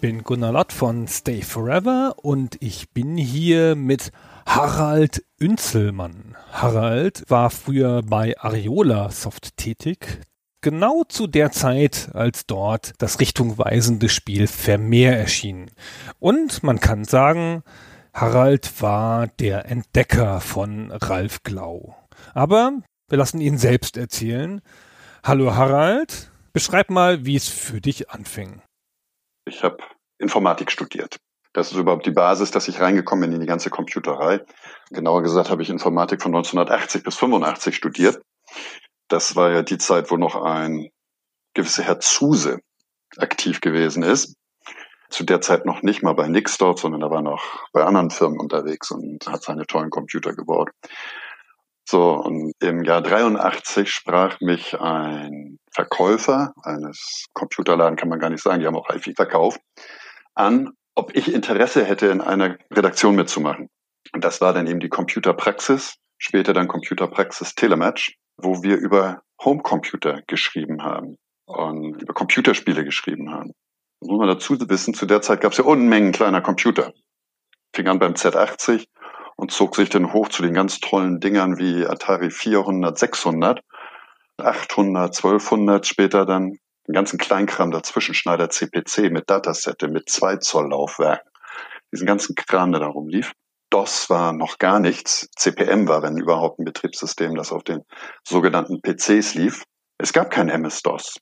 Bin Gunnar Lott von Stay Forever und ich bin hier mit HaraldÜnzelmann. Harald war früher bei Ariola Soft tätig, genau zu der Zeit, als dort das richtungweisende Spiel Vermeer erschien. Und man kann sagen, Harald war der Entdecker von Ralf Glau. Aber wir lassen ihn selbst erzählen. Hallo Harald, beschreib mal, wie es für dich anfing. Ich habe Informatik studiert. Das ist überhaupt die Basis, dass ich reingekommen bin in die ganze Computerei. Genauer gesagt habe ich Informatik von 1980 bis 85 studiert. Das war ja die Zeit, wo noch ein gewisser Herr Zuse aktiv gewesen ist. Zu der Zeit noch nicht mal bei Nixdorf, sondern er war noch bei anderen Firmen unterwegs und hat seine tollen Computer gebaut. So, und im Jahr 83 sprach mich ein Verkäufer eines Computerladen, kann man gar nicht sagen, die haben auch HiFi verkauft, an, ob ich Interesse hätte, in einer Redaktion mitzumachen. Und das war dann eben die Computerpraxis, später dann Computerpraxis Telematch, wo wir über Homecomputer geschrieben haben und über Computerspiele geschrieben haben. Das muss man dazu wissen, zu der Zeit gab es ja Unmengen kleiner Computer. Fing an beim Z80 und zog sich dann hoch zu den ganz tollen Dingern wie Atari 400, 600, 800, 1200, später dann den ganzen Kleinkram dazwischen, Schneider CPC mit Datasette, mit 2 Zoll Laufwerk, diesen ganzen Kram, der da rumlief. DOS war noch gar nichts. CPM war, wenn überhaupt, ein Betriebssystem, das auf den sogenannten PCs lief. Es gab kein MS-DOS.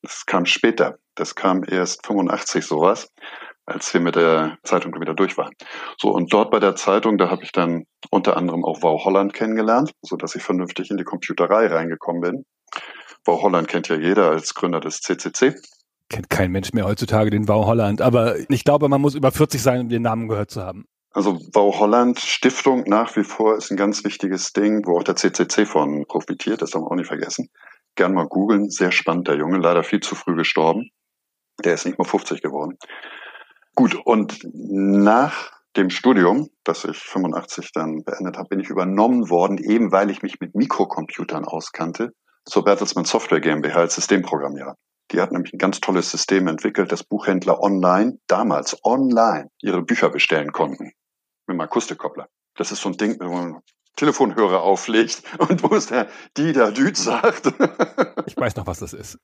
Das kam später. Das kam erst 85 sowas als wir mit der Zeitung wieder durch waren. So, und dort bei der Zeitung, da habe ich dann unter anderem auch Wow Holland kennengelernt, so dass ich vernünftig in die Computerei reingekommen bin. Wow Holland kennt ja jeder als Gründer des CCC. Kennt kein Mensch mehr heutzutage den Wow Holland, aber ich glaube, man muss über 40 sein, um den Namen gehört zu haben. Also Wow Holland Stiftung nach wie vor ist ein ganz wichtiges Ding, wo auch der CCC von profitiert, das darf man auch nicht vergessen. Gern mal googeln, sehr spannend, der Junge, leider viel zu früh gestorben. Der ist nicht mal 50 geworden. Gut, und nach dem Studium, das ich 85 dann beendet habe, bin ich übernommen worden, eben weil ich mich mit Mikrocomputern auskannte, zur Bertelsmann Software GmbH als Systemprogrammierer. Die hat nämlich ein ganz tolles System entwickelt, dass Buchhändler online, damals online, ihre Bücher bestellen konnten. Mit einem Akustikkoppler. Das ist so ein Ding, wo man Telefonhörer auflegt und wo es der Dieter Düt sagt. ich weiß noch, was das ist.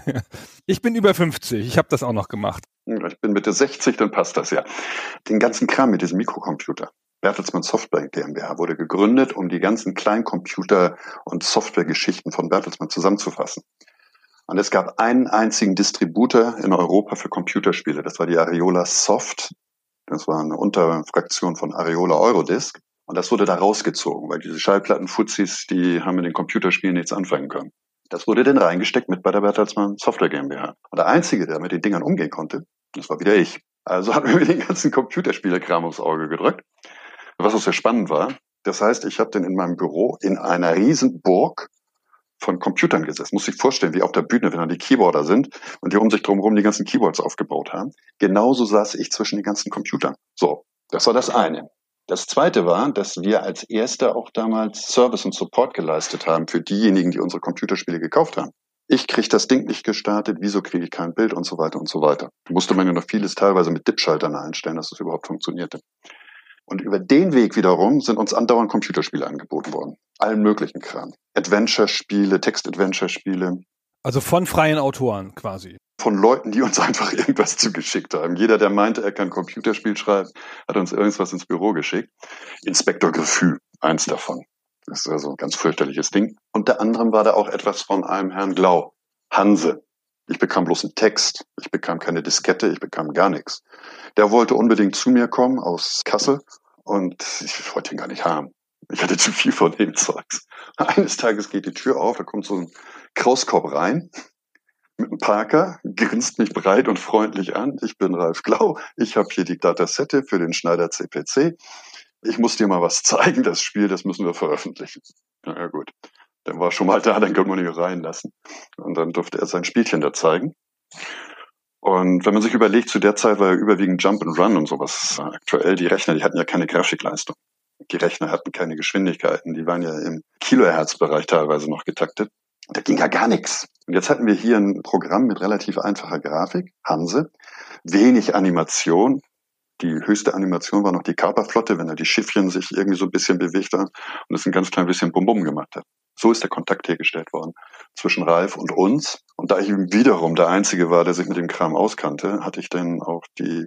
ich bin über 50, ich habe das auch noch gemacht. Ich bin Mitte 60, dann passt das ja. Den ganzen Kram mit diesem Mikrocomputer. Bertelsmann Software GmbH wurde gegründet, um die ganzen Kleincomputer- und Softwaregeschichten von Bertelsmann zusammenzufassen. Und es gab einen einzigen Distributor in Europa für Computerspiele. Das war die Ariola Soft. Das war eine Unterfraktion von Ariola Eurodisk. Und das wurde da rausgezogen, weil diese Schallplattenfuzis, die haben mit den Computerspielen nichts anfangen können. Das wurde dann reingesteckt mit bei der Bertelsmann Software GmbH. Und der Einzige, der mit den Dingern umgehen konnte, das war wieder ich. Also hat mir den ganzen Computerspielekram aufs Auge gedrückt. Was auch sehr spannend war. Das heißt, ich habe dann in meinem Büro in einer riesen Burg von Computern gesessen. Muss sich vorstellen, wie auf der Bühne, wenn dann die Keyboarder sind und die um sich drumherum die ganzen Keyboards aufgebaut haben. Genauso saß ich zwischen den ganzen Computern. So, das war das eine. Das zweite war, dass wir als Erster auch damals Service und Support geleistet haben für diejenigen, die unsere Computerspiele gekauft haben. Ich kriege das Ding nicht gestartet, wieso kriege ich kein Bild und so weiter und so weiter. Da musste man ja noch vieles teilweise mit Dip-Schaltern einstellen, dass es überhaupt funktionierte. Und über den Weg wiederum sind uns andauernd Computerspiele angeboten worden. Allen möglichen Kram. Adventure-Spiele, Text-Adventure-Spiele. Also von freien Autoren quasi von Leuten, die uns einfach irgendwas zugeschickt haben. Jeder, der meinte, er kann Computerspiel schreiben, hat uns irgendwas ins Büro geschickt. Inspektor Gefühl, eins davon. Das ist also ein ganz fürchterliches Ding. Unter anderem war da auch etwas von einem Herrn Glau, Hanse. Ich bekam bloß einen Text. Ich bekam keine Diskette, ich bekam gar nichts. Der wollte unbedingt zu mir kommen aus Kassel und ich wollte ihn gar nicht haben. Ich hatte zu viel von dem Zeugs. Eines Tages geht die Tür auf, da kommt so ein Krauskorb rein mit einem Parker, grinst mich breit und freundlich an. Ich bin Ralf Glau. Ich habe hier die Datasette für den Schneider CPC. ich muss dir mal was zeigen, das Spiel, das müssen wir veröffentlichen. Na ja, gut. Dann war schon mal da, dann können wir ihn reinlassen. Und dann durfte er sein Spielchen da zeigen. Und wenn man sich überlegt, zu der Zeit war ja überwiegend Jump and Run und sowas aktuell. Die Rechner, die hatten ja keine Grafikleistung. Die Rechner hatten keine Geschwindigkeiten. Die waren ja im Kilohertz-Bereich teilweise noch getaktet. Da ging ja gar nichts. Und jetzt hatten wir hier ein Programm mit relativ einfacher Grafik, Hanse, wenig Animation. Die höchste Animation war noch die Kaperflotte, wenn er die Schiffchen sich irgendwie so ein bisschen bewegt haben und es ein ganz klein bisschen Bum-Bum gemacht hat. So ist der Kontakt hergestellt worden zwischen Ralf und uns. Und da ich wiederum der Einzige war, der sich mit dem Kram auskannte, hatte ich dann auch die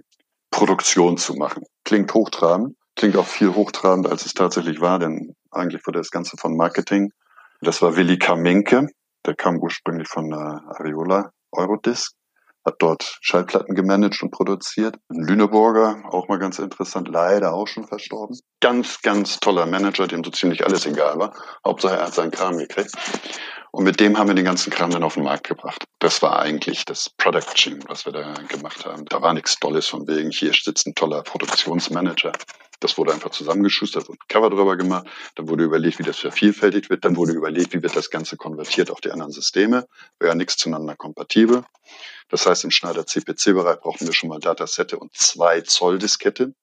Produktion zu machen. Klingt hochtrabend, klingt auch viel hochtrabender, als es tatsächlich war, denn eigentlich wurde das Ganze von Marketing. Das war Willi Kamenke, der kam ursprünglich von Ariola Eurodisc hat dort Schallplatten gemanagt und produziert. Lüneburger, auch mal ganz interessant, leider auch schon verstorben. Ganz, ganz toller Manager, dem so ziemlich alles egal war. Hauptsache er hat seinen Kram gekriegt. Und mit dem haben wir den ganzen Kram dann auf den Markt gebracht. Das war eigentlich das Production, was wir da gemacht haben. Da war nichts Tolles von wegen, hier sitzt ein toller Produktionsmanager. Das wurde einfach zusammengeschustert, wurde ein Cover drüber gemacht, dann wurde überlegt, wie das vervielfältigt wird, dann wurde überlegt, wie wird das Ganze konvertiert auf die anderen Systeme, wäre ja nichts zueinander kompatibel. Das heißt, im Schneider CPC-Bereich brauchten wir schon mal Datasette und zwei Zoll Diskette.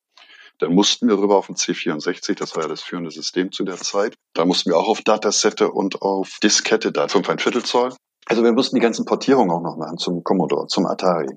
Dann mussten wir rüber auf den C64, das war ja das führende System zu der Zeit. Da mussten wir auch auf Datasette und auf Diskette, da 5 Viertel Zoll. Also wir mussten die ganzen Portierungen auch noch machen zum Commodore, zum Atari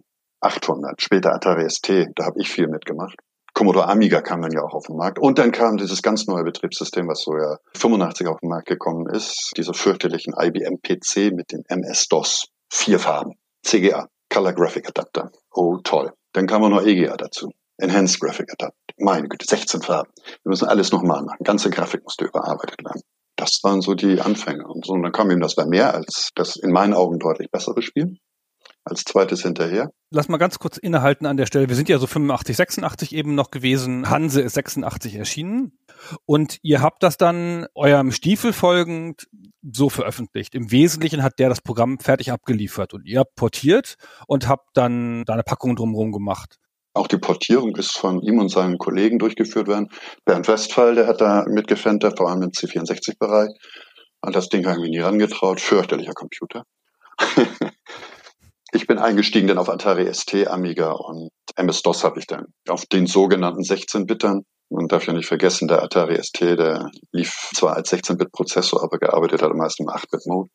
800, später Atari ST, da habe ich viel mitgemacht. Commodore Amiga kam dann ja auch auf den Markt. Und dann kam dieses ganz neue Betriebssystem, was so ja 85 auf den Markt gekommen ist, dieser fürchterlichen IBM PC mit dem MS-DOS. Vier Farben. CGA. Color Graphic Adapter. Oh, toll. Dann kam auch noch EGA dazu. Enhanced Graphic Adapter. Meine Güte, 16 Farben. Wir müssen alles nochmal machen. Ganze Grafik musste überarbeitet werden. Das waren so die Anfänge. Und so, und dann kam ihm das bei mehr als das in meinen Augen deutlich bessere Spiel als zweites hinterher. Lass mal ganz kurz innehalten an der Stelle. Wir sind ja so 85, 86 eben noch gewesen. Hanse ist 86 erschienen. Und ihr habt das dann eurem Stiefel folgend so veröffentlicht. Im Wesentlichen hat der das Programm fertig abgeliefert und ihr habt portiert und habt dann da eine Packung drumherum gemacht. Auch die Portierung ist von ihm und seinen Kollegen durchgeführt worden. Bernd Westphal, der hat da mitgefendet, vor allem im C64-Bereich. An das Ding habe ich nie rangetraut. Fürchterlicher Computer. Ich bin eingestiegen dann auf Atari ST, Amiga und MS-DOS habe ich dann. Auf den sogenannten 16-Bittern. Man darf ja nicht vergessen, der Atari ST, der lief zwar als 16-Bit-Prozessor, aber gearbeitet hat am meisten im 8-Bit-Mode.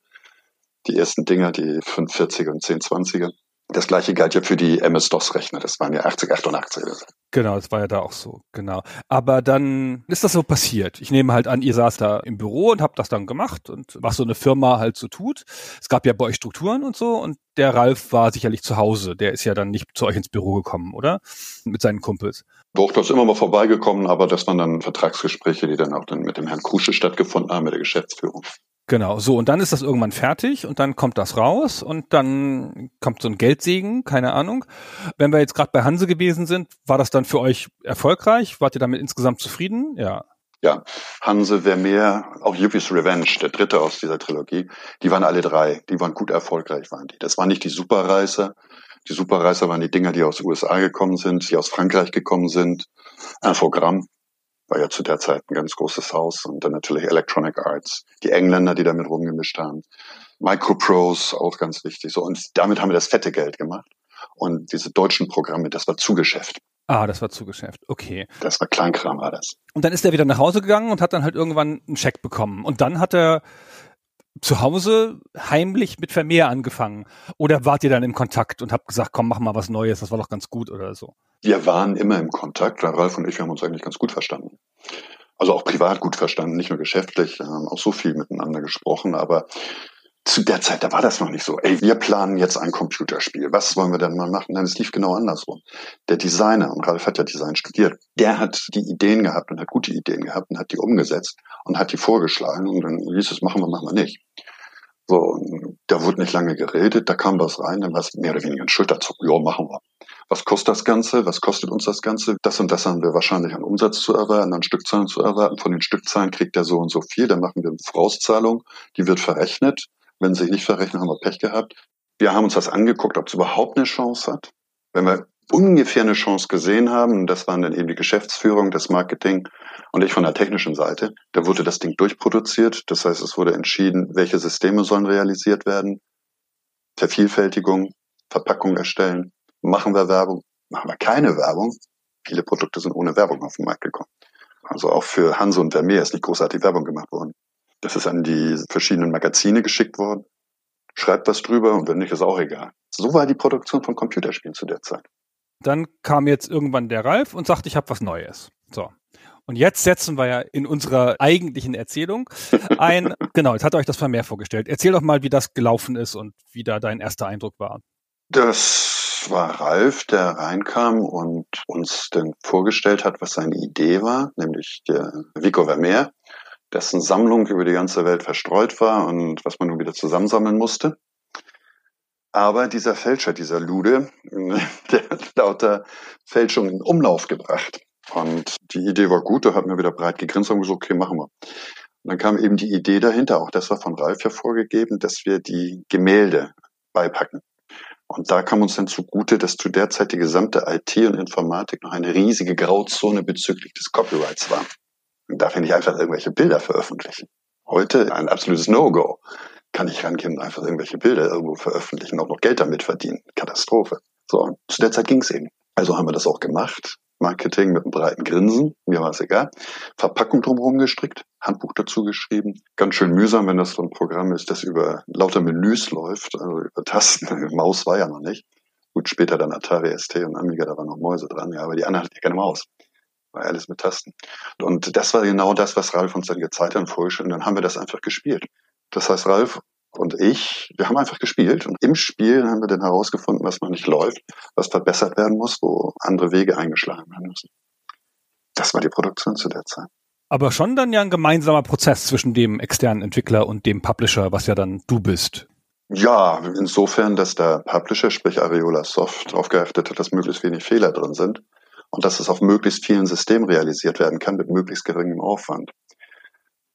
Die ersten Dinger, die 540er und 1020er. Das gleiche galt ja für die MS-DOS-Rechner. Das waren ja 80, 88. Genau, das war ja da auch so, genau. Aber dann ist das so passiert. Ich nehme halt an, ihr saß da im Büro und habt das dann gemacht und was so eine Firma halt so tut. Es gab ja bei euch Strukturen und so und der Ralf war sicherlich zu Hause. Der ist ja dann nicht zu euch ins Büro gekommen, oder? Mit seinen Kumpels. Doch, das ist immer mal vorbeigekommen, aber das waren dann Vertragsgespräche, die dann auch dann mit dem Herrn Kusche stattgefunden haben, mit der Geschäftsführung. Genau, so und dann ist das irgendwann fertig und dann kommt das raus und dann kommt so ein Geldsegen, keine Ahnung. Wenn wir jetzt gerade bei Hanse gewesen sind, war das dann für euch erfolgreich? Wart ihr damit insgesamt zufrieden? Ja. Ja, Hanse, Vermeer, auch Yuppie's Revenge, der dritte aus dieser Trilogie, die waren alle drei, die waren gut erfolgreich, waren die. Das waren nicht die Superreißer. Die Superreißer waren die Dinger, die aus den USA gekommen sind, die aus Frankreich gekommen sind. Infogramm, war ja zu der Zeit ein ganz großes Haus und dann natürlich Electronic Arts, die Engländer, die damit rumgemischt haben, Microprose, auch ganz wichtig. So und damit haben wir das fette Geld gemacht und diese deutschen Programme, das war Zugeschäft. Ah, das war Zugeschäft. Okay. Das war Kleinkram, war das. Und dann ist er wieder nach Hause gegangen und hat dann halt irgendwann einen Scheck bekommen. Und dann hat er zu Hause heimlich mit Vermehr angefangen? Oder wart ihr dann im Kontakt und habt gesagt, komm, mach mal was Neues, das war doch ganz gut oder so? Wir waren immer im Kontakt. Ralf und ich, wir haben uns eigentlich ganz gut verstanden. Also auch privat gut verstanden, nicht nur geschäftlich, wir haben auch so viel miteinander gesprochen, aber zu der Zeit, da war das noch nicht so. Ey, wir planen jetzt ein Computerspiel. Was wollen wir denn mal machen? Nein, es lief genau andersrum. Der Designer, und Ralf hat ja Design studiert, der hat die Ideen gehabt und hat gute Ideen gehabt und hat die umgesetzt und hat die vorgeschlagen und dann hieß es, machen wir, machen wir nicht. So, da wurde nicht lange geredet, da kam was rein, dann war es mehr oder weniger ein Schulterzucken. Ja, machen wir. Was kostet das Ganze? Was kostet uns das Ganze? Das und das haben wir wahrscheinlich an Umsatz zu erwarten, an Stückzahlen zu erwarten. Von den Stückzahlen kriegt er so und so viel. Dann machen wir eine Vorauszahlung, die wird verrechnet. Wenn sie nicht verrechnen, haben wir Pech gehabt. Wir haben uns das angeguckt, ob es überhaupt eine Chance hat. Wenn wir ungefähr eine Chance gesehen haben. Das waren dann eben die Geschäftsführung, das Marketing und ich von der technischen Seite. Da wurde das Ding durchproduziert. Das heißt, es wurde entschieden, welche Systeme sollen realisiert werden. Vervielfältigung, Verpackung erstellen. Machen wir Werbung? Machen wir keine Werbung? Viele Produkte sind ohne Werbung auf den Markt gekommen. Also auch für Hanse und Vermeer ist nicht großartig Werbung gemacht worden. Das ist an die verschiedenen Magazine geschickt worden. Schreibt was drüber und wenn nicht, ist auch egal. So war die Produktion von Computerspielen zu der Zeit. Dann kam jetzt irgendwann der Ralf und sagte, ich habe was Neues. So. Und jetzt setzen wir ja in unserer eigentlichen Erzählung ein, genau, jetzt hat euch das Vermehr vorgestellt. Erzähl doch mal, wie das gelaufen ist und wie da dein erster Eindruck war. Das war Ralf, der reinkam und uns dann vorgestellt hat, was seine Idee war, nämlich der Vico Vermeer, dessen Sammlung über die ganze Welt verstreut war und was man nun wieder zusammensammeln musste. Aber dieser Fälscher, dieser Lude, der hat lauter Fälschungen in Umlauf gebracht. Und die Idee war gut, da hat mir wieder breit gegrinst und gesagt, okay, machen wir. Und dann kam eben die Idee dahinter, auch das war von Ralf hervorgegeben, dass wir die Gemälde beipacken. Und da kam uns dann zugute, dass zu der Zeit die gesamte IT und Informatik noch eine riesige Grauzone bezüglich des Copyrights war. Man darf ja nicht einfach irgendwelche Bilder veröffentlichen. Heute ein absolutes No-Go kann ich rangehen und einfach irgendwelche Bilder irgendwo veröffentlichen, auch noch Geld damit verdienen. Katastrophe. So, zu der Zeit ging es eben. Also haben wir das auch gemacht. Marketing mit einem breiten Grinsen, mir war es egal. Verpackung drumherum gestrickt, Handbuch dazu geschrieben. Ganz schön mühsam, wenn das so ein Programm ist, das über lauter Menüs läuft, also über Tasten. Maus war ja noch nicht. Gut, später dann Atari ST und Amiga, da waren noch Mäuse dran, ja, aber die anderen hatten ja keine Maus. War alles mit Tasten. Und das war genau das, was Ralf uns dann gezeigt hat und vorgestellt. Und dann haben wir das einfach gespielt. Das heißt, Ralf und ich, wir haben einfach gespielt und im Spiel haben wir dann herausgefunden, was noch nicht läuft, was verbessert werden muss, wo andere Wege eingeschlagen werden müssen. Das war die Produktion zu der Zeit. Aber schon dann ja ein gemeinsamer Prozess zwischen dem externen Entwickler und dem Publisher, was ja dann du bist. Ja, insofern, dass der Publisher, sprich Areola Soft, darauf geachtet hat, dass möglichst wenig Fehler drin sind und dass es auf möglichst vielen Systemen realisiert werden kann mit möglichst geringem Aufwand.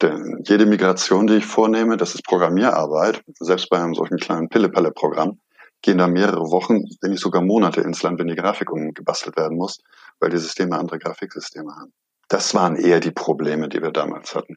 Denn jede Migration, die ich vornehme, das ist Programmierarbeit. Selbst bei einem solchen kleinen Pille-Palle-Programm gehen da mehrere Wochen, wenn nicht sogar Monate ins Land, wenn die Grafik umgebastelt werden muss, weil die Systeme andere Grafiksysteme haben. Das waren eher die Probleme, die wir damals hatten.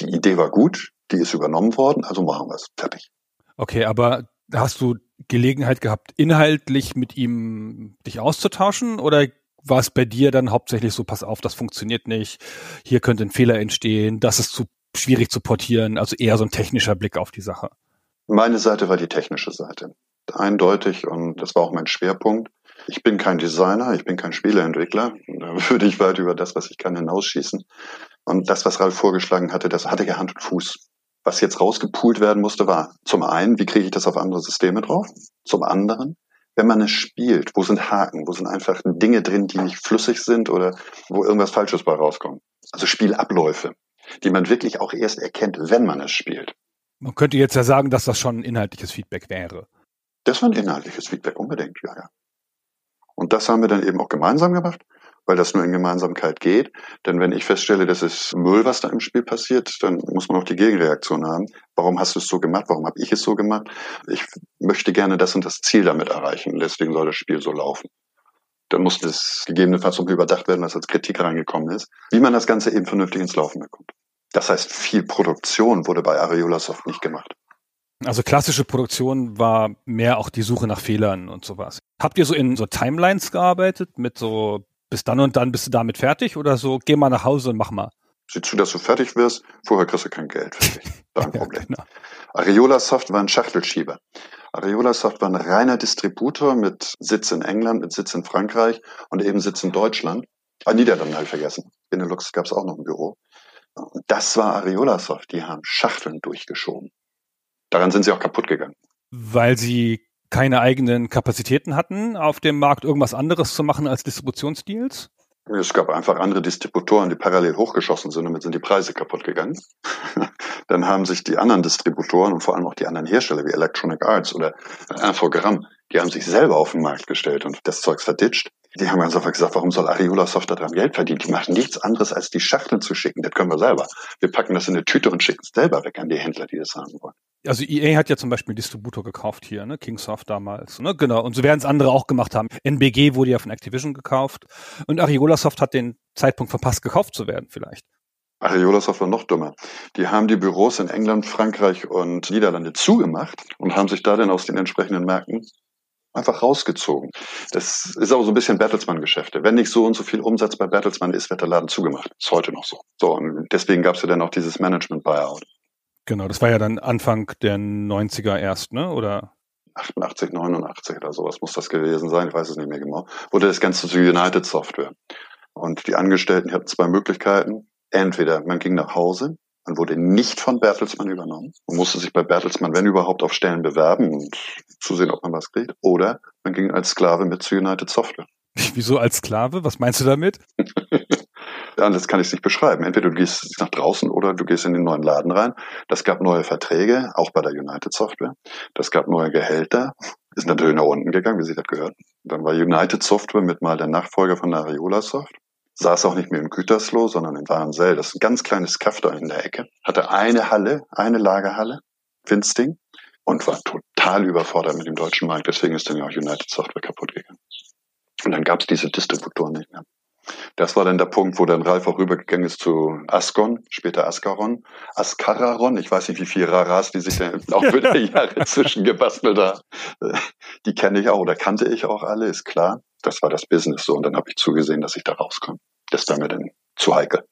Die Idee war gut, die ist übernommen worden, also machen wir es. Fertig. Okay, aber hast du Gelegenheit gehabt, inhaltlich mit ihm dich auszutauschen oder war es bei dir dann hauptsächlich so, pass auf, das funktioniert nicht, hier könnte ein Fehler entstehen, das ist zu schwierig zu portieren, also eher so ein technischer Blick auf die Sache? Meine Seite war die technische Seite. Eindeutig und das war auch mein Schwerpunkt. Ich bin kein Designer, ich bin kein Spieleentwickler. Da würde ich weit über das, was ich kann, hinausschießen. Und das, was Ralf vorgeschlagen hatte, das hatte ja Hand und Fuß. Was jetzt rausgepoolt werden musste, war zum einen, wie kriege ich das auf andere Systeme drauf? Zum anderen, wenn man es spielt, wo sind Haken, wo sind einfach Dinge drin, die nicht flüssig sind oder wo irgendwas Falsches bei rauskommt. Also Spielabläufe, die man wirklich auch erst erkennt, wenn man es spielt. Man könnte jetzt ja sagen, dass das schon ein inhaltliches Feedback wäre. Das war ein inhaltliches Feedback, unbedingt, ja, ja. Und das haben wir dann eben auch gemeinsam gemacht weil das nur in Gemeinsamkeit geht. Denn wenn ich feststelle, das ist Müll, was da im Spiel passiert, dann muss man auch die Gegenreaktion haben. Warum hast du es so gemacht? Warum habe ich es so gemacht? Ich möchte gerne das und das Ziel damit erreichen. Deswegen soll das Spiel so laufen. Dann muss das gegebenenfalls noch überdacht werden, was als Kritik reingekommen ist, wie man das Ganze eben vernünftig ins Laufen bekommt. Das heißt, viel Produktion wurde bei Areola Soft nicht gemacht. Also klassische Produktion war mehr auch die Suche nach Fehlern und sowas. Habt ihr so in so Timelines gearbeitet mit so bis dann und dann bist du damit fertig oder so, geh mal nach Hause und mach mal. Sieh zu, dass du fertig wirst, vorher kriegst du kein Geld. Dein Problem. ja, genau. Areola Soft war ein Schachtelschieber. Areola Soft war ein reiner Distributor mit Sitz in England, mit Sitz in Frankreich und eben Sitz in Deutschland. Ah, Niederlande habe ich vergessen. Benelux gab es auch noch ein Büro. Und das war Areola Soft. Die haben Schachteln durchgeschoben. Daran sind sie auch kaputt gegangen. Weil sie keine eigenen Kapazitäten hatten, auf dem Markt irgendwas anderes zu machen als Distributionsdeals? Es gab einfach andere Distributoren, die parallel hochgeschossen sind, damit sind die Preise kaputt gegangen. Dann haben sich die anderen Distributoren und vor allem auch die anderen Hersteller wie Electronic Arts oder Infogramm, die haben sich selber auf den Markt gestellt und das Zeugs verditscht. Die haben ganz einfach gesagt, warum soll Ariola Software daran Geld verdienen? Die machen nichts anderes, als die Schachteln zu schicken. Das können wir selber. Wir packen das in eine Tüte und schicken es selber weg an die Händler, die das haben wollen. Also EA hat ja zum Beispiel Distributor gekauft hier, ne? Kingsoft damals, ne? Genau. Und so werden es andere auch gemacht haben. NBG wurde ja von Activision gekauft und Ariola Soft hat den Zeitpunkt verpasst, gekauft zu werden vielleicht. Ariola Soft war noch dummer. Die haben die Büros in England, Frankreich und Niederlande zugemacht und haben sich da dann aus den entsprechenden Märkten einfach rausgezogen. Das ist auch so ein bisschen Bertelsmann-Geschäfte. Wenn nicht so und so viel Umsatz bei Bertelsmann ist, wird der Laden zugemacht. Ist heute noch so. So, und deswegen gab es ja dann auch dieses Management-Buyout. Genau, das war ja dann Anfang der 90er erst, ne? Oder? 88, 89 oder sowas muss das gewesen sein, ich weiß es nicht mehr genau, wurde das Ganze zu United Software. Und die Angestellten hatten zwei Möglichkeiten. Entweder man ging nach Hause, man wurde nicht von Bertelsmann übernommen, man musste sich bei Bertelsmann, wenn überhaupt, auf Stellen bewerben und zusehen, ob man was kriegt. Oder man ging als Sklave mit zu United Software. Wieso als Sklave? Was meinst du damit? Anders kann ich es nicht beschreiben. Entweder du gehst nach draußen oder du gehst in den neuen Laden rein. Das gab neue Verträge, auch bei der United Software. Das gab neue Gehälter. Ist natürlich nach unten gegangen, wie sich das gehört. Dann war United Software mit mal der Nachfolger von Ariola Soft. Saß auch nicht mehr im Gütersloh, sondern in Warnsell. Das ist ein ganz kleines Kaff da in der Ecke. Hatte eine Halle, eine Lagerhalle, Finsting. Und war total überfordert mit dem deutschen Markt. Deswegen ist dann ja auch United Software kaputt gegangen. Und dann gab es diese Distributoren nicht mehr. Das war dann der Punkt, wo dann Ralf auch rübergegangen ist zu Ascon, später Ascaron, Ascararon. Ich weiß nicht, wie viele Raras, die sich dann auch Laufe der Jahre zwischengebastelt haben. Die kenne ich auch oder kannte ich auch alle, ist klar. Das war das Business so. Und dann habe ich zugesehen, dass ich da rauskomme. Das war mir dann zu heikel.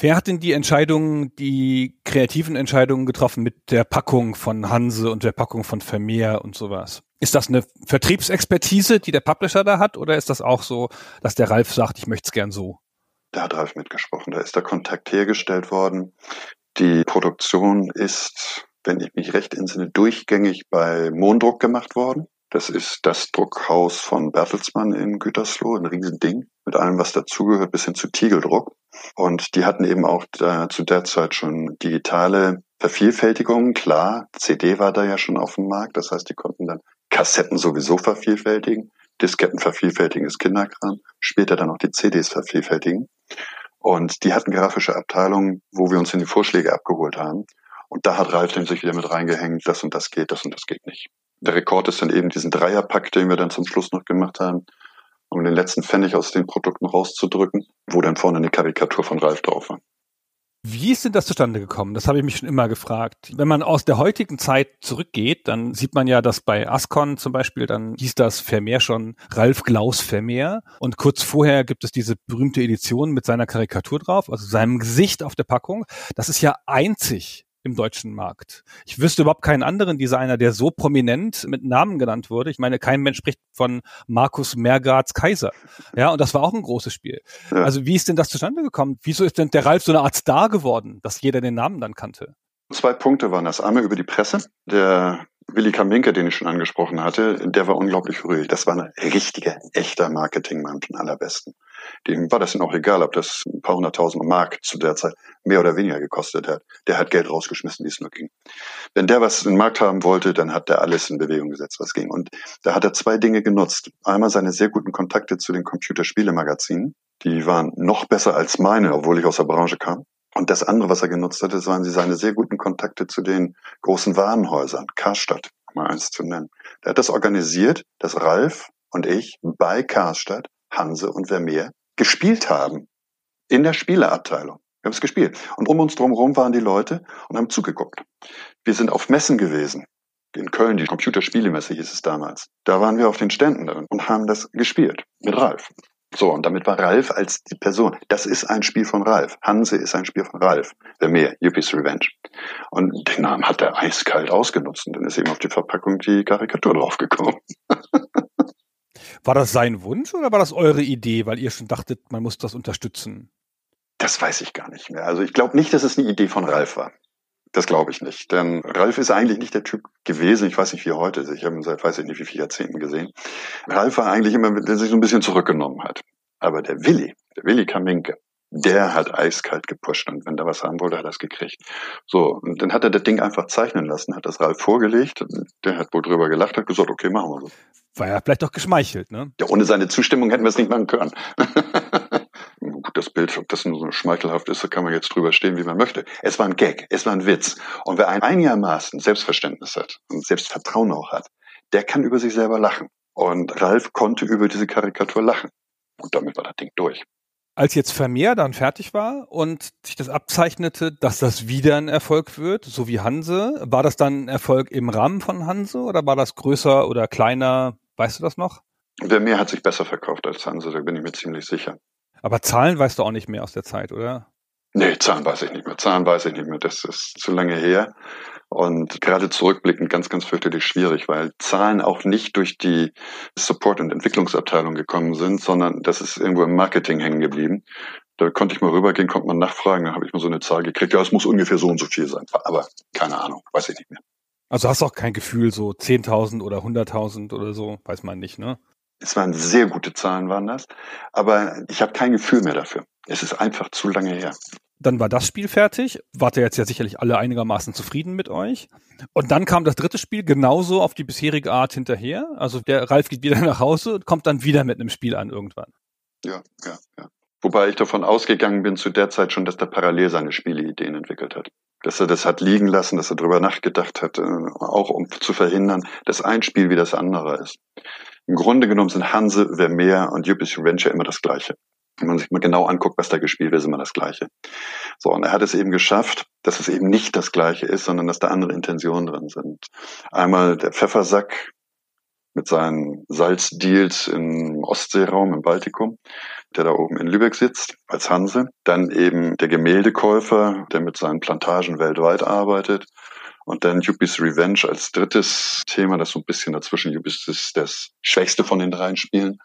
Wer hat denn die Entscheidungen, die kreativen Entscheidungen getroffen mit der Packung von Hanse und der Packung von Vermeer und sowas? Ist das eine Vertriebsexpertise, die der Publisher da hat, oder ist das auch so, dass der Ralf sagt, ich möchte es gern so? Da hat Ralf mitgesprochen, da ist der Kontakt hergestellt worden. Die Produktion ist, wenn ich mich recht entsinne, durchgängig bei Mondruck gemacht worden. Das ist das Druckhaus von Bertelsmann in Gütersloh, ein Riesending, mit allem, was dazugehört, bis hin zu Tiegeldruck. Und die hatten eben auch da, zu der Zeit schon digitale Vervielfältigungen. Klar, CD war da ja schon auf dem Markt. Das heißt, die konnten dann Kassetten sowieso vervielfältigen. Disketten vervielfältigen ist Kinderkram. Später dann auch die CDs vervielfältigen. Und die hatten grafische Abteilungen, wo wir uns in die Vorschläge abgeholt haben. Und da hat Ralf dann sich wieder mit reingehängt, das und das geht, das und das geht nicht. Der Rekord ist dann eben diesen Dreierpack, den wir dann zum Schluss noch gemacht haben, um den letzten Pfennig aus den Produkten rauszudrücken, wo dann vorne eine Karikatur von Ralf drauf war. Wie ist denn das zustande gekommen? Das habe ich mich schon immer gefragt. Wenn man aus der heutigen Zeit zurückgeht, dann sieht man ja, dass bei Ascon zum Beispiel, dann hieß das Vermeer schon Ralf Glaus Vermeer. Und kurz vorher gibt es diese berühmte Edition mit seiner Karikatur drauf, also seinem Gesicht auf der Packung. Das ist ja einzig im deutschen Markt. Ich wüsste überhaupt keinen anderen Designer, der so prominent mit Namen genannt wurde. Ich meine, kein Mensch spricht von Markus Mergards Kaiser. Ja, und das war auch ein großes Spiel. Ja. Also wie ist denn das zustande gekommen? Wieso ist denn der Ralf so eine Art Star geworden, dass jeder den Namen dann kannte? Zwei Punkte waren das. Einmal über die Presse. Der Willi Kaminke, den ich schon angesprochen hatte, der war unglaublich ruhig. Das war ein richtiger, echter Marketingmann von allerbesten. Dem war das dann auch egal, ob das ein paar hunderttausend Mark zu der Zeit mehr oder weniger gekostet hat. Der hat Geld rausgeschmissen, wie es nur ging. Wenn der was im Markt haben wollte, dann hat der alles in Bewegung gesetzt, was ging. Und da hat er zwei Dinge genutzt. Einmal seine sehr guten Kontakte zu den Computerspielemagazinen. Die waren noch besser als meine, obwohl ich aus der Branche kam. Und das andere, was er genutzt hatte, waren seine sehr guten Kontakte zu den großen Warenhäusern, Karstadt, mal eins zu nennen. Der hat das organisiert, dass Ralf und ich bei Karstadt, Hanse und Vermeer gespielt haben. In der Spieleabteilung. Wir haben es gespielt. Und um uns drumherum waren die Leute und haben zugeguckt. Wir sind auf Messen gewesen. In Köln, die Computerspielemesse hieß es damals. Da waren wir auf den Ständen und haben das gespielt mit Ralf. So, und damit war Ralf als die Person. Das ist ein Spiel von Ralf. Hanse ist ein Spiel von Ralf. Wer mehr? Yuppies Revenge. Und den Namen hat er eiskalt ausgenutzt. Und dann ist eben auf die Verpackung die Karikatur draufgekommen. war das sein Wunsch oder war das eure Idee, weil ihr schon dachtet, man muss das unterstützen? Das weiß ich gar nicht mehr. Also ich glaube nicht, dass es eine Idee von Ralf war. Das glaube ich nicht. Denn Ralf ist eigentlich nicht der Typ gewesen, ich weiß nicht wie heute, ich habe ihn seit weiß ich nicht wie viele Jahrzehnten gesehen. Ralf war eigentlich immer, der sich so ein bisschen zurückgenommen hat. Aber der Willi, der Willi Kaminke, der hat eiskalt gepusht und wenn der was haben wollte, hat er es gekriegt. So, und dann hat er das Ding einfach zeichnen lassen, hat das Ralf vorgelegt, der hat wohl drüber gelacht, hat gesagt, okay, machen wir so. War ja vielleicht doch geschmeichelt, ne? Ja, ohne seine Zustimmung hätten wir es nicht machen können. das Bild, ob das nur so schmeichelhaft ist, da kann man jetzt drüber stehen, wie man möchte. Es war ein Gag, es war ein Witz. Und wer ein einigermaßen Selbstverständnis hat und Selbstvertrauen auch hat, der kann über sich selber lachen. Und Ralf konnte über diese Karikatur lachen. Und damit war das Ding durch. Als jetzt Vermeer dann fertig war und sich das abzeichnete, dass das wieder ein Erfolg wird, so wie Hanse, war das dann ein Erfolg im Rahmen von Hanse oder war das größer oder kleiner? Weißt du das noch? Vermeer hat sich besser verkauft als Hanse, da bin ich mir ziemlich sicher. Aber Zahlen weißt du auch nicht mehr aus der Zeit, oder? Nee, Zahlen weiß ich nicht mehr. Zahlen weiß ich nicht mehr. Das ist zu lange her. Und gerade zurückblickend ganz, ganz fürchterlich schwierig, weil Zahlen auch nicht durch die Support- und Entwicklungsabteilung gekommen sind, sondern das ist irgendwo im Marketing hängen geblieben. Da konnte ich mal rübergehen, konnte man nachfragen, dann habe ich mal so eine Zahl gekriegt. Ja, es muss ungefähr so und so viel sein. Aber keine Ahnung, weiß ich nicht mehr. Also hast du auch kein Gefühl, so 10.000 oder 100.000 oder so, weiß man nicht, ne? Es waren sehr gute Zahlen, waren das. Aber ich habe kein Gefühl mehr dafür. Es ist einfach zu lange her. Dann war das Spiel fertig. Wart ihr jetzt ja sicherlich alle einigermaßen zufrieden mit euch. Und dann kam das dritte Spiel genauso auf die bisherige Art hinterher. Also der Ralf geht wieder nach Hause und kommt dann wieder mit einem Spiel an irgendwann. Ja, ja, ja. Wobei ich davon ausgegangen bin zu der Zeit schon, dass der parallel seine Spieleideen entwickelt hat. Dass er das hat liegen lassen, dass er darüber nachgedacht hat, äh, auch um zu verhindern, dass ein Spiel wie das andere ist. Im Grunde genommen sind Hanse, Vermeer und Yuppies Revenge immer das Gleiche. Wenn man sich mal genau anguckt, was da gespielt wird, ist immer das Gleiche. So, und er hat es eben geschafft, dass es eben nicht das Gleiche ist, sondern dass da andere Intentionen drin sind. Einmal der Pfeffersack mit seinen Salzdeals im Ostseeraum, im Baltikum, der da oben in Lübeck sitzt, als Hanse. Dann eben der Gemäldekäufer, der mit seinen Plantagen weltweit arbeitet. Und dann Yuppies Revenge als drittes Thema, das so ein bisschen dazwischen. Yuppies ist das schwächste von den dreien Spielen,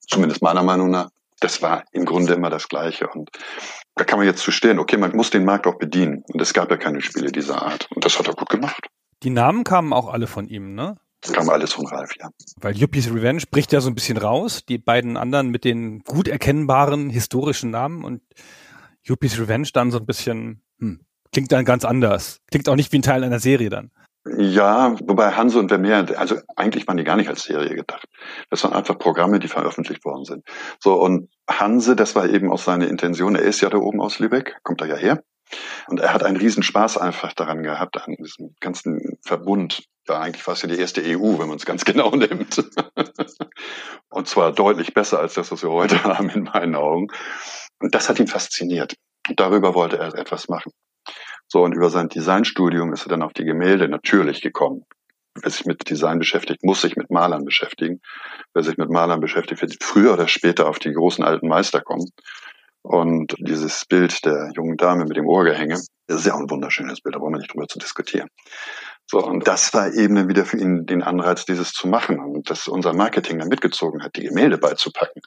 zumindest meiner Meinung nach. Das war im Grunde immer das Gleiche. Und da kann man jetzt zu stehen, okay, man muss den Markt auch bedienen. Und es gab ja keine Spiele dieser Art. Und das hat er gut gemacht. Die Namen kamen auch alle von ihm, ne? Das kam alles von Ralf, ja. Weil Yuppies Revenge bricht ja so ein bisschen raus. Die beiden anderen mit den gut erkennbaren historischen Namen und Yuppies Revenge dann so ein bisschen, hm, klingt dann ganz anders. Klingt auch nicht wie ein Teil einer Serie dann. Ja, wobei Hanse und Vermeer, also eigentlich waren die gar nicht als Serie gedacht. Das waren einfach Programme, die veröffentlicht worden sind. So, und Hanse, das war eben auch seine Intention. Er ist ja da oben aus Lübeck, kommt da ja her. Und er hat einen Riesenspaß einfach daran gehabt, an diesem ganzen Verbund. Ja, eigentlich fast ja die erste EU, wenn man es ganz genau nimmt. und zwar deutlich besser als das, was wir heute haben, in meinen Augen. Und das hat ihn fasziniert. Und darüber wollte er etwas machen. So, und über sein Designstudium ist er dann auf die Gemälde natürlich gekommen. Wer sich mit Design beschäftigt, muss sich mit Malern beschäftigen. Wer sich mit Malern beschäftigt, wird früher oder später auf die großen alten Meister kommen. Und dieses Bild der jungen Dame mit dem Ohrgehänge, ist ja auch ein wunderschönes Bild, da brauchen wir nicht drüber zu diskutieren. So, und das war eben dann wieder für ihn den Anreiz, dieses zu machen und dass unser Marketing dann mitgezogen hat, die Gemälde beizupacken.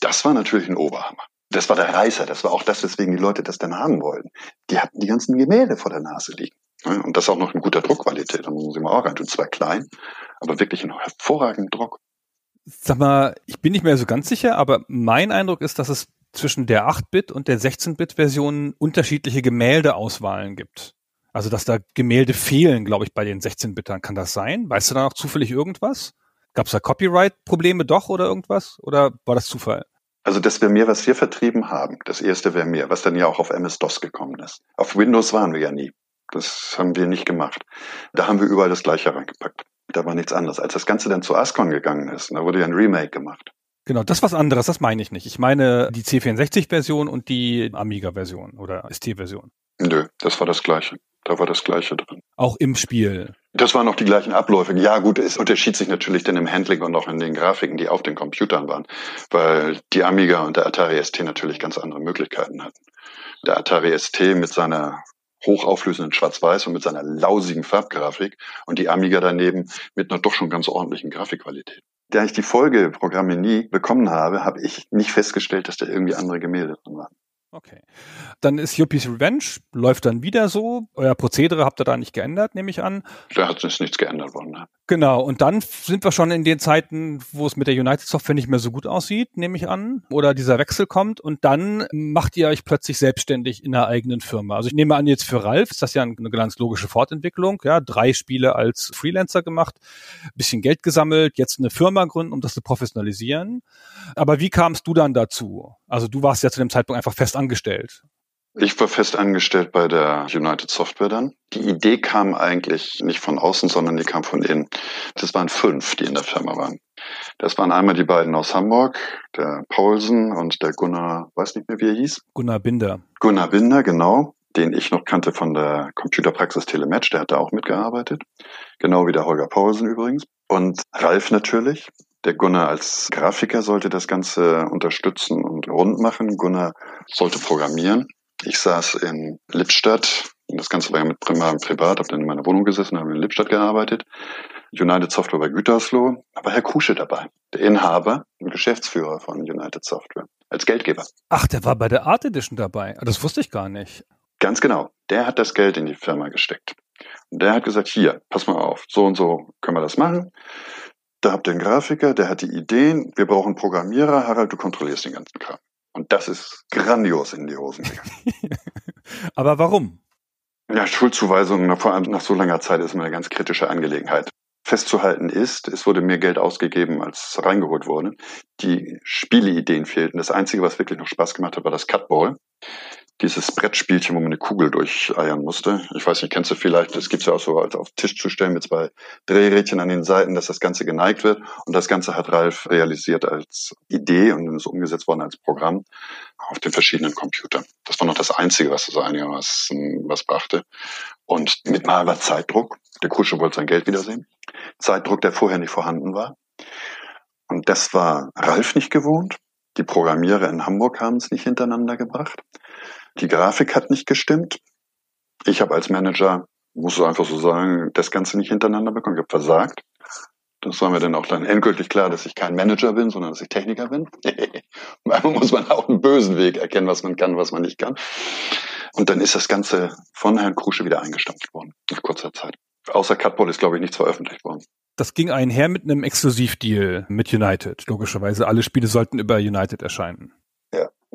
Das war natürlich ein Oberhammer. Das war der Reißer, das war auch das, weswegen die Leute das dann haben wollten. Die hatten die ganzen Gemälde vor der Nase liegen. Und das auch noch in guter Druckqualität, da muss ich mal auch rein tun. Zwar klein, aber wirklich ein hervorragender Druck. Sag mal, ich bin nicht mehr so ganz sicher, aber mein Eindruck ist, dass es zwischen der 8-Bit und der 16-Bit-Version unterschiedliche Gemäldeauswahlen gibt. Also, dass da Gemälde fehlen, glaube ich, bei den 16-Bitern. Kann das sein? Weißt du da noch zufällig irgendwas? Gab es da Copyright-Probleme doch oder irgendwas? Oder war das Zufall? Also das mir, was wir vertrieben haben. Das erste mir, was dann ja auch auf MS-DOS gekommen ist. Auf Windows waren wir ja nie. Das haben wir nicht gemacht. Da haben wir überall das Gleiche reingepackt. Da war nichts anderes. Als das Ganze dann zu Ascon gegangen ist, da wurde ja ein Remake gemacht. Genau, das was anderes, das meine ich nicht. Ich meine die C64-Version und die Amiga-Version oder ST-Version. Nö, das war das Gleiche. Da war das Gleiche drin. Auch im Spiel. Das waren auch die gleichen Abläufe. Ja, gut, es unterschied sich natürlich dann im Handling und auch in den Grafiken, die auf den Computern waren, weil die Amiga und der Atari ST natürlich ganz andere Möglichkeiten hatten. Der Atari ST mit seiner hochauflösenden Schwarz-Weiß und mit seiner lausigen Farbgrafik und die Amiga daneben mit einer doch schon ganz ordentlichen Grafikqualität. Da ich die Folgeprogramme nie bekommen habe, habe ich nicht festgestellt, dass da irgendwie andere Gemälde drin waren. Okay. Dann ist Yuppies Revenge, läuft dann wieder so. Euer Prozedere habt ihr da nicht geändert, nehme ich an. Da hat sich nichts geändert worden. Genau, und dann sind wir schon in den Zeiten, wo es mit der United Software nicht mehr so gut aussieht, nehme ich an, oder dieser Wechsel kommt und dann macht ihr euch plötzlich selbstständig in einer eigenen Firma. Also ich nehme an, jetzt für Ralf ist das ja eine ganz logische Fortentwicklung, ja, drei Spiele als Freelancer gemacht, bisschen Geld gesammelt, jetzt eine Firma gründen, um das zu professionalisieren. Aber wie kamst du dann dazu? Also du warst ja zu dem Zeitpunkt einfach fest angestellt. Ich war fest angestellt bei der United Software dann. Die Idee kam eigentlich nicht von außen, sondern die kam von innen. Das waren fünf, die in der Firma waren. Das waren einmal die beiden aus Hamburg, der Paulsen und der Gunnar, weiß nicht mehr, wie er hieß. Gunnar Binder. Gunnar Binder, genau, den ich noch kannte von der Computerpraxis Telematch, der hat da auch mitgearbeitet. Genau wie der Holger Paulsen übrigens. Und Ralf natürlich. Der Gunnar als Grafiker sollte das Ganze unterstützen und rund machen. Gunnar sollte programmieren. Ich saß in Lippstadt. Das Ganze war ja mit Prima privat, habe dann in meiner Wohnung gesessen, habe in Lippstadt gearbeitet. United Software bei Gütersloh. Da war Herr Kusche dabei, der Inhaber und Geschäftsführer von United Software, als Geldgeber. Ach, der war bei der Art Edition dabei. Das wusste ich gar nicht. Ganz genau. Der hat das Geld in die Firma gesteckt. Und der hat gesagt, hier, pass mal auf, so und so können wir das machen. Da habt ihr einen Grafiker, der hat die Ideen, wir brauchen Programmierer, Harald, du kontrollierst den ganzen Kram. Und das ist grandios in die Hosen gegangen. Aber warum? Ja, Schuldzuweisungen, vor allem nach so langer Zeit, ist immer eine ganz kritische Angelegenheit. Festzuhalten ist, es wurde mehr Geld ausgegeben, als reingeholt wurde. Die Spieleideen fehlten. Das Einzige, was wirklich noch Spaß gemacht hat, war das Cutball dieses Brettspielchen, wo man eine Kugel durcheiern musste. Ich weiß nicht, kennst du vielleicht, das gibt's ja auch so als auf Tisch zu stellen mit zwei Drehrädchen an den Seiten, dass das Ganze geneigt wird. Und das Ganze hat Ralf realisiert als Idee und ist umgesetzt worden als Programm auf den verschiedenen Computern. Das war noch das Einzige, was das einigermaßen was brachte. Und mit mal war Zeitdruck. Der Kusche wollte sein Geld wiedersehen. Zeitdruck, der vorher nicht vorhanden war. Und das war Ralf nicht gewohnt. Die Programmierer in Hamburg haben es nicht hintereinander gebracht. Die Grafik hat nicht gestimmt. Ich habe als Manager, muss einfach so sagen, das Ganze nicht hintereinander bekommen. Ich habe versagt. Das war mir dann auch dann endgültig klar, dass ich kein Manager bin, sondern dass ich Techniker bin. Manchmal muss man auch einen bösen Weg erkennen, was man kann, was man nicht kann. Und dann ist das Ganze von Herrn Krusche wieder eingestampft worden, nach kurzer Zeit. Außer Cutball ist, glaube ich, nichts veröffentlicht worden. Das ging einher mit einem Exklusivdeal mit United. Logischerweise, alle Spiele sollten über United erscheinen.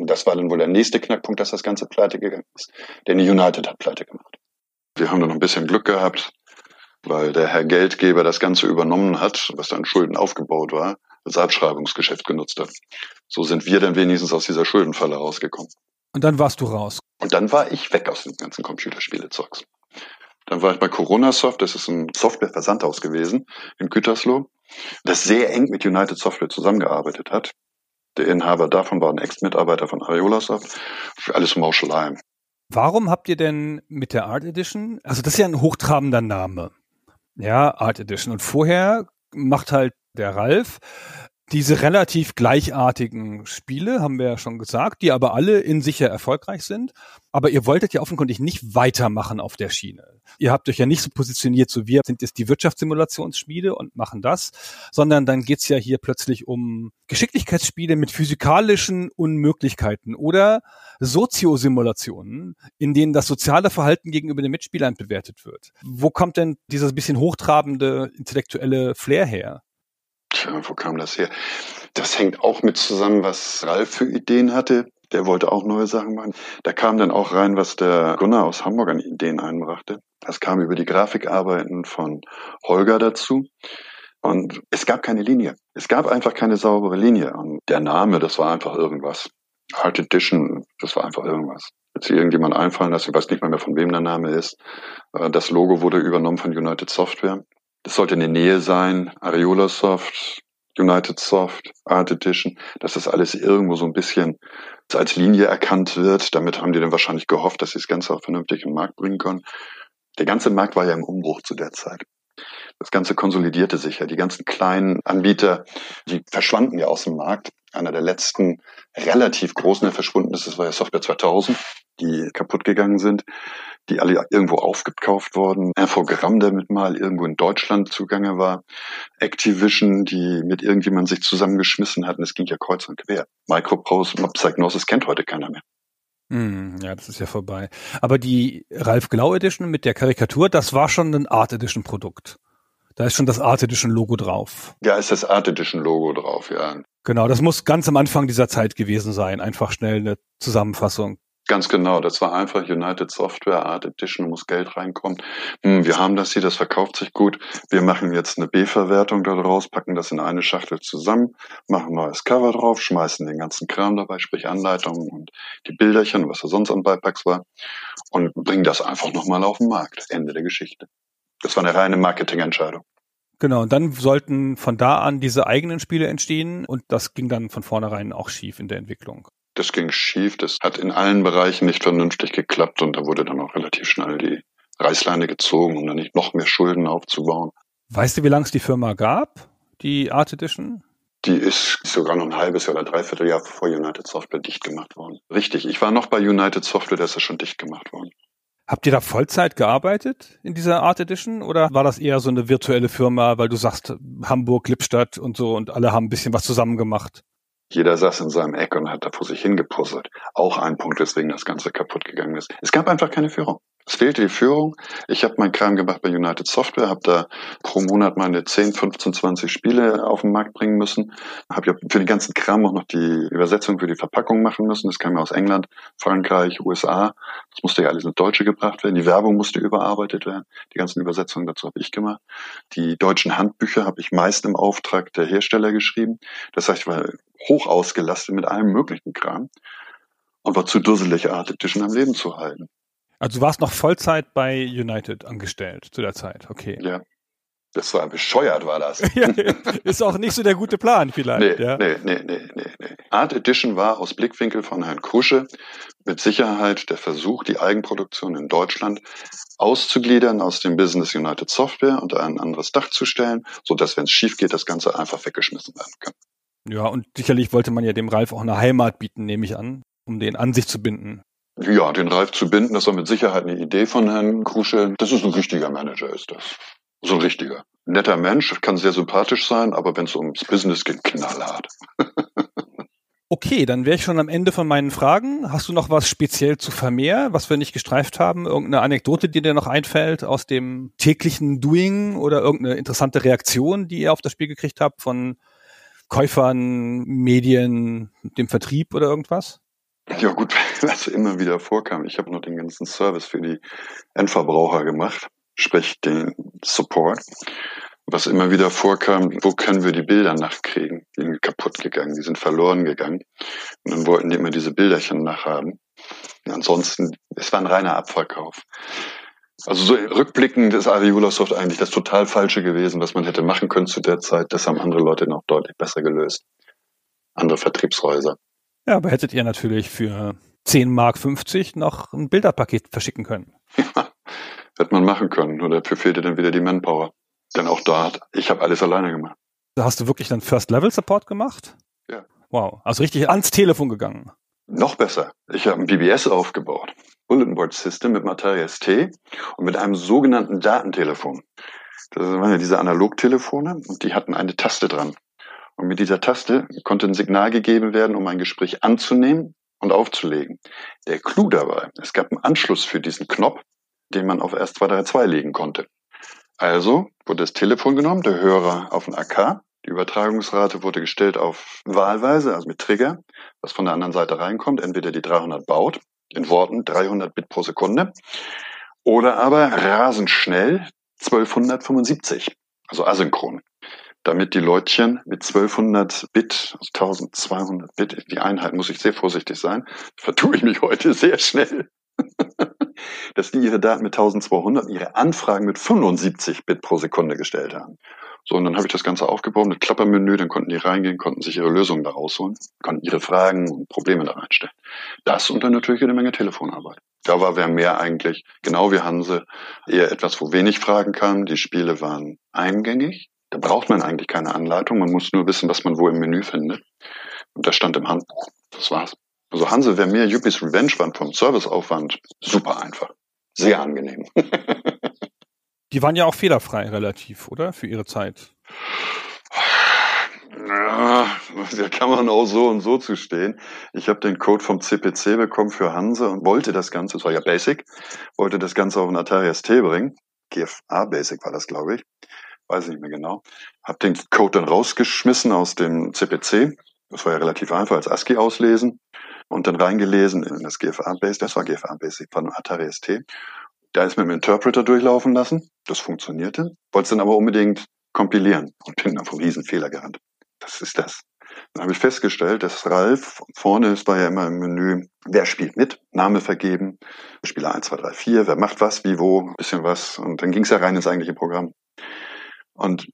Und das war dann wohl der nächste Knackpunkt, dass das Ganze pleite gegangen ist. Denn die United hat pleite gemacht. Wir haben dann ein bisschen Glück gehabt, weil der Herr Geldgeber das Ganze übernommen hat, was dann Schulden aufgebaut war, als Abschreibungsgeschäft genutzt hat. So sind wir dann wenigstens aus dieser Schuldenfalle rausgekommen. Und dann warst du raus. Und dann war ich weg aus dem ganzen Computerspielezeugs. Dann war ich bei Coronasoft, das ist ein Softwareversandhaus gewesen in Gütersloh, das sehr eng mit United Software zusammengearbeitet hat. Der Inhaber davon war ein Ex-Mitarbeiter von Ariolasoft. Für alles Mauschelei. Warum habt ihr denn mit der Art Edition, also das ist ja ein hochtrabender Name. Ja, Art Edition. Und vorher macht halt der Ralf diese relativ gleichartigen Spiele, haben wir ja schon gesagt, die aber alle in sich ja erfolgreich sind. Aber ihr wolltet ja offenkundig nicht weitermachen auf der Schiene. Ihr habt euch ja nicht so positioniert, so wir sind jetzt die Wirtschaftssimulationsspiele und machen das, sondern dann geht's ja hier plötzlich um Geschicklichkeitsspiele mit physikalischen Unmöglichkeiten oder Soziosimulationen, in denen das soziale Verhalten gegenüber den Mitspielern bewertet wird. Wo kommt denn dieses bisschen hochtrabende intellektuelle Flair her? Wo kam das her? Das hängt auch mit zusammen, was Ralf für Ideen hatte. Der wollte auch neue Sachen machen. Da kam dann auch rein, was der Gunnar aus Hamburg an Ideen einbrachte. Das kam über die Grafikarbeiten von Holger dazu. Und es gab keine Linie. Es gab einfach keine saubere Linie. Und der Name, das war einfach irgendwas. Art Edition, das war einfach irgendwas. Jetzt irgendjemand einfallen lassen, ich weiß nicht mal mehr, von wem der Name ist. Äh, das Logo wurde übernommen von United Software. Das sollte in der Nähe sein. Areola Soft, United Soft, Art Edition, dass das alles irgendwo so ein bisschen als Linie erkannt wird. Damit haben die dann wahrscheinlich gehofft, dass sie das Ganze auch vernünftig in den Markt bringen können. Der ganze Markt war ja im Umbruch zu der Zeit. Das Ganze konsolidierte sich ja. Die ganzen kleinen Anbieter, die verschwanden ja aus dem Markt. Einer der letzten relativ großen, der verschwunden ist, das war ja Software 2000, die kaputt gegangen sind die alle irgendwo aufgekauft worden. Infogramm, der mit mal irgendwo in Deutschland zugange war. Activision, die mit irgendjemand sich zusammengeschmissen hatten. Es ging ja kreuz und quer. Microprose, Psygnosis kennt heute keiner mehr. Hm, ja, das ist ja vorbei. Aber die Ralf Glau Edition mit der Karikatur, das war schon ein Art Edition Produkt. Da ist schon das Art Edition Logo drauf. Ja, ist das Art Edition Logo drauf, ja. Genau, das muss ganz am Anfang dieser Zeit gewesen sein. Einfach schnell eine Zusammenfassung. Ganz genau, das war einfach United Software Art Edition, muss Geld reinkommen. Hm, wir haben das hier, das verkauft sich gut. Wir machen jetzt eine B-Verwertung daraus, packen das in eine Schachtel zusammen, machen neues Cover drauf, schmeißen den ganzen Kram dabei, sprich Anleitungen und die Bilderchen, was da sonst an Beipacks war, und bringen das einfach nochmal auf den Markt. Ende der Geschichte. Das war eine reine Marketingentscheidung. Genau, und dann sollten von da an diese eigenen Spiele entstehen und das ging dann von vornherein auch schief in der Entwicklung. Das ging schief, das hat in allen Bereichen nicht vernünftig geklappt und da wurde dann auch relativ schnell die Reißleine gezogen, um dann nicht noch mehr Schulden aufzubauen. Weißt du, wie lange es die Firma gab, die Art Edition? Die ist sogar noch ein halbes Jahr oder dreiviertel Jahr vor United Software dicht gemacht worden. Richtig, ich war noch bei United Software, da ist es schon dicht gemacht worden. Habt ihr da Vollzeit gearbeitet in dieser Art Edition oder war das eher so eine virtuelle Firma, weil du sagst Hamburg, Lippstadt und so und alle haben ein bisschen was zusammen gemacht? Jeder saß in seinem Eck und hat da vor sich hingepuzzelt. Auch ein Punkt, weswegen das Ganze kaputt gegangen ist. Es gab einfach keine Führung. Es fehlte die Führung. Ich habe meinen Kram gemacht bei United Software, habe da pro Monat meine 10, 15, 20 Spiele auf den Markt bringen müssen. Habe ja für den ganzen Kram auch noch die Übersetzung für die Verpackung machen müssen. Das kam ja aus England, Frankreich, USA. Das musste ja alles ins Deutsche gebracht werden. Die Werbung musste überarbeitet werden. Die ganzen Übersetzungen dazu habe ich gemacht. Die deutschen Handbücher habe ich meist im Auftrag der Hersteller geschrieben. Das heißt, ich war hoch ausgelastet mit allem möglichen Kram und war zu dusselig, Art Edition am Leben zu halten. Also du warst noch Vollzeit bei United angestellt zu der Zeit, okay. Ja. Das war bescheuert, war das. ist auch nicht so der gute Plan vielleicht. Nee, ja. nee, nee, nee, nee. Art Edition war aus Blickwinkel von Herrn Krusche mit Sicherheit der Versuch, die Eigenproduktion in Deutschland auszugliedern aus dem Business United Software unter ein anderes Dach zu stellen, so dass wenn es schief geht, das Ganze einfach weggeschmissen werden kann. Ja, und sicherlich wollte man ja dem Ralf auch eine Heimat bieten, nehme ich an, um den an sich zu binden. Ja, den Ralf zu binden, das war mit Sicherheit eine Idee von Herrn Krusche. Das ist ein richtiger Manager, ist das. So ein richtiger. Netter Mensch, kann sehr sympathisch sein, aber wenn es ums Business geht, knallhart. Okay, dann wäre ich schon am Ende von meinen Fragen. Hast du noch was speziell zu Vermeer, was wir nicht gestreift haben? Irgendeine Anekdote, die dir noch einfällt aus dem täglichen Doing oder irgendeine interessante Reaktion, die ihr auf das Spiel gekriegt habt von Käufern, Medien, dem Vertrieb oder irgendwas? Ja gut, was immer wieder vorkam. Ich habe noch den ganzen Service für die Endverbraucher gemacht, sprich den Support. Was immer wieder vorkam, wo können wir die Bilder nachkriegen? Die sind kaputt gegangen, die sind verloren gegangen. Und dann wollten die immer diese Bilderchen nachhaben. Und ansonsten, es war ein reiner Abverkauf. Also so rückblickend ist Ariolasoft eigentlich das total Falsche gewesen, was man hätte machen können zu der Zeit. Das haben andere Leute noch deutlich besser gelöst. Andere Vertriebshäuser. Ja, aber hättet ihr natürlich für 10 Mark 50 noch ein Bilderpaket verschicken können. Ja, hätte man machen können. Nur dafür fehlte dann wieder die Manpower. Denn auch da, ich habe alles alleine gemacht. Da hast du wirklich dann First-Level-Support gemacht? Ja. Wow, also richtig ans Telefon gegangen. Noch besser. Ich habe ein BBS aufgebaut. Bulletin Board System mit Materia ST und mit einem sogenannten Datentelefon. Das waren ja diese Analogtelefone und die hatten eine Taste dran. Und mit dieser Taste konnte ein Signal gegeben werden, um ein Gespräch anzunehmen und aufzulegen. Der Clou dabei, es gab einen Anschluss für diesen Knopf, den man auf R232 legen konnte. Also wurde das Telefon genommen, der Hörer auf ein AK, die Übertragungsrate wurde gestellt auf wahlweise, also mit Trigger, was von der anderen Seite reinkommt, entweder die 300 baut, in Worten 300 Bit pro Sekunde, oder aber rasend schnell 1275, also asynchron damit die Leutchen mit 1200 Bit, also 1200 Bit, die Einheit muss ich sehr vorsichtig sein, vertue ich mich heute sehr schnell, dass die ihre Daten mit 1200, ihre Anfragen mit 75 Bit pro Sekunde gestellt haben. So, und dann habe ich das Ganze aufgebaut mit Klappermenü, dann konnten die reingehen, konnten sich ihre Lösungen da rausholen, konnten ihre Fragen und Probleme da reinstellen. Das und dann natürlich eine Menge Telefonarbeit. Da war wer mehr eigentlich, genau wie Hanse, eher etwas, wo wenig Fragen kamen. Die Spiele waren eingängig, da braucht man eigentlich keine Anleitung, man muss nur wissen, was man wo im Menü findet. Und das stand im Handbuch. Das war's. Also Hanse wäre mehr Yuppies Revenge waren vom Serviceaufwand super einfach. Sehr angenehm. Die waren ja auch fehlerfrei relativ, oder? Für ihre Zeit. Ja, da kann man auch so und so zu stehen. Ich habe den Code vom CPC bekommen für Hanse und wollte das Ganze, das war ja Basic, wollte das Ganze auf ein Atari ST bringen. GFA Basic war das, glaube ich weiß ich nicht mehr genau. Habe den Code dann rausgeschmissen aus dem CPC. Das war ja relativ einfach als ASCII auslesen und dann reingelesen in das GFA Basic. Das war GFA Basic von Atari ST. Da ist mit dem Interpreter durchlaufen lassen. Das funktionierte. Wollte es dann aber unbedingt kompilieren und bin dann vom Riesenfehler gerannt. Das ist das. Dann habe ich festgestellt, dass Ralf vorne ist war ja immer im Menü, wer spielt mit, Name vergeben, Spieler 1, 2, 3, 4, wer macht was, wie, wo, ein bisschen was. Und dann ging es ja rein ins eigentliche Programm. Und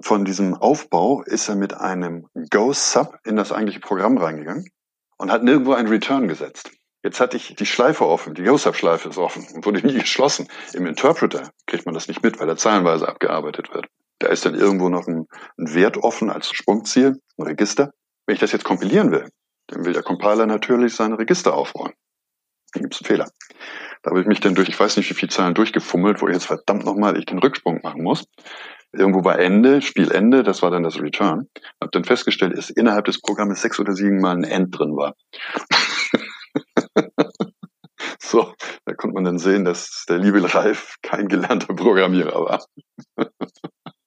von diesem Aufbau ist er mit einem Go-Sub in das eigentliche Programm reingegangen und hat nirgendwo einen Return gesetzt. Jetzt hatte ich die Schleife offen, die Go-Sub-Schleife ist offen und wurde nie geschlossen. Im Interpreter kriegt man das nicht mit, weil er zeilenweise abgearbeitet wird. Da ist dann irgendwo noch ein, ein Wert offen als Sprungziel, ein Register. Wenn ich das jetzt kompilieren will, dann will der Compiler natürlich seine Register aufräumen. Dann gibt es einen Fehler. Da habe ich mich dann durch, ich weiß nicht wie viele Zahlen durchgefummelt, wo jetzt verdammt nochmal ich den Rücksprung machen muss. Irgendwo war Ende, Spielende, das war dann das Return. Habe dann festgestellt, dass innerhalb des Programmes sechs oder sieben Mal ein End drin war. so, da konnte man dann sehen, dass der liebe Ralf kein gelernter Programmierer war.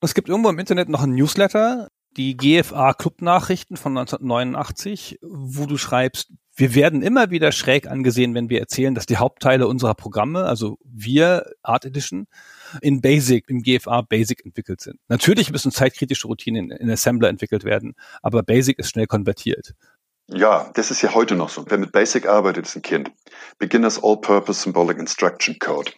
Es gibt irgendwo im Internet noch ein Newsletter, die GFA Club-Nachrichten von 1989, wo du schreibst, wir werden immer wieder schräg angesehen, wenn wir erzählen, dass die Hauptteile unserer Programme, also wir, Art Edition, in Basic, im GFA Basic entwickelt sind. Natürlich müssen zeitkritische Routinen in Assembler entwickelt werden, aber Basic ist schnell konvertiert. Ja, das ist ja heute noch so. Wer mit Basic arbeitet, ist ein Kind. Beginners All-Purpose Symbolic Instruction Code.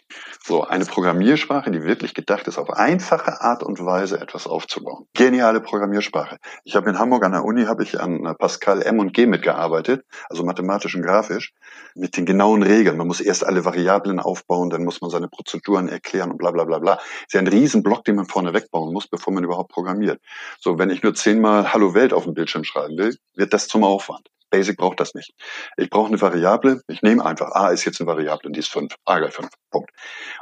So eine Programmiersprache, die wirklich gedacht ist, auf einfache Art und Weise etwas aufzubauen. Geniale Programmiersprache. Ich habe in Hamburg an der Uni habe ich an Pascal M und G mitgearbeitet, also mathematisch und grafisch, mit den genauen Regeln. Man muss erst alle Variablen aufbauen, dann muss man seine Prozeduren erklären und bla bla bla bla. ist ja ein Riesenblock, den man vorne wegbauen muss, bevor man überhaupt programmiert. So, wenn ich nur zehnmal Hallo Welt auf dem Bildschirm schreiben will, wird das zum Aufwand. Basic braucht das nicht. Ich brauche eine Variable. Ich nehme einfach, A ist jetzt eine Variable und die ist 5. A gleich 5. Punkt.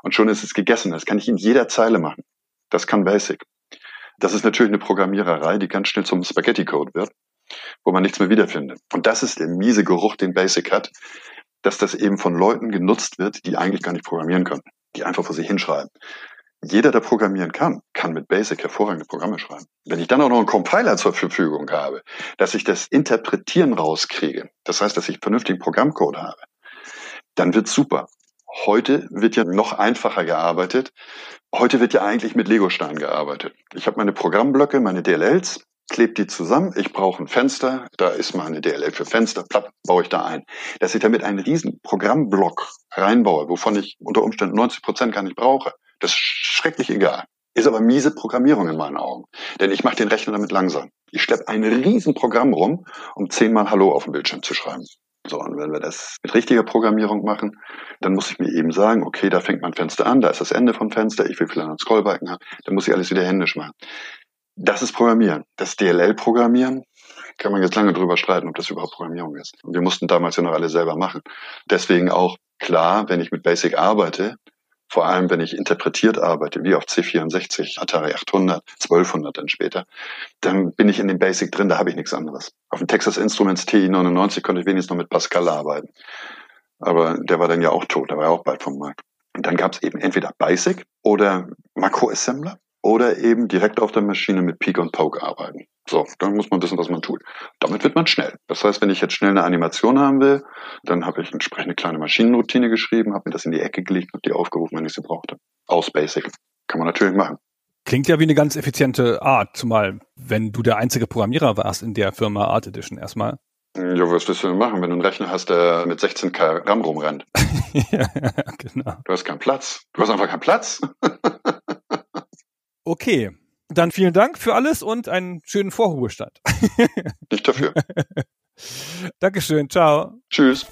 Und schon ist es gegessen. Das kann ich in jeder Zeile machen. Das kann Basic. Das ist natürlich eine Programmiererei, die ganz schnell zum Spaghetti-Code wird, wo man nichts mehr wiederfindet. Und das ist der miese Geruch, den Basic hat, dass das eben von Leuten genutzt wird, die eigentlich gar nicht programmieren können, die einfach vor sich hinschreiben. Jeder, der programmieren kann, kann mit Basic hervorragende Programme schreiben. Wenn ich dann auch noch einen Compiler zur Verfügung habe, dass ich das Interpretieren rauskriege, das heißt, dass ich vernünftigen Programmcode habe, dann wird's super. Heute wird ja noch einfacher gearbeitet. Heute wird ja eigentlich mit Legostein gearbeitet. Ich habe meine Programmblöcke, meine DLLs, klebe die zusammen. Ich brauche ein Fenster, da ist meine DLL für Fenster, plapp, baue ich da ein. Dass ich damit einen riesen Programmblock reinbaue, wovon ich unter Umständen 90 Prozent gar nicht brauche, das ist schrecklich egal. Ist aber miese Programmierung in meinen Augen. Denn ich mache den Rechner damit langsam. Ich schleppe ein Riesenprogramm rum, um zehnmal Hallo auf dem Bildschirm zu schreiben. So, und wenn wir das mit richtiger Programmierung machen, dann muss ich mir eben sagen, okay, da fängt mein Fenster an, da ist das Ende vom Fenster, ich will vielleicht einen Scrollbalken haben, dann muss ich alles wieder händisch machen. Das ist Programmieren. Das DLL-Programmieren kann man jetzt lange drüber streiten, ob das überhaupt Programmierung ist. Wir mussten damals ja noch alle selber machen. Deswegen auch klar, wenn ich mit Basic arbeite, vor allem, wenn ich interpretiert arbeite, wie auf C64, Atari 800, 1200 dann später, dann bin ich in dem Basic drin, da habe ich nichts anderes. Auf dem Texas Instruments TI-99 konnte ich wenigstens noch mit Pascal arbeiten. Aber der war dann ja auch tot, der war ja auch bald vom Markt. Und dann gab es eben entweder Basic oder Makro-Assembler oder eben direkt auf der Maschine mit Peak und Poke arbeiten. So, dann muss man wissen, was man tut. Damit wird man schnell. Das heißt, wenn ich jetzt schnell eine Animation haben will, dann habe ich entsprechend eine kleine Maschinenroutine geschrieben, habe mir das in die Ecke gelegt und die aufgerufen, wenn ich sie brauchte. Aus Basic. Kann man natürlich machen. Klingt ja wie eine ganz effiziente Art, zumal wenn du der einzige Programmierer warst in der Firma Art Edition erstmal. Ja, was willst du denn machen, wenn du einen Rechner hast, der mit 16K RAM rumrennt? ja, genau. Du hast keinen Platz. Du hast einfach keinen Platz. okay, dann vielen Dank für alles und einen schönen Vorruhestand. Nicht dafür. Dankeschön, ciao. Tschüss.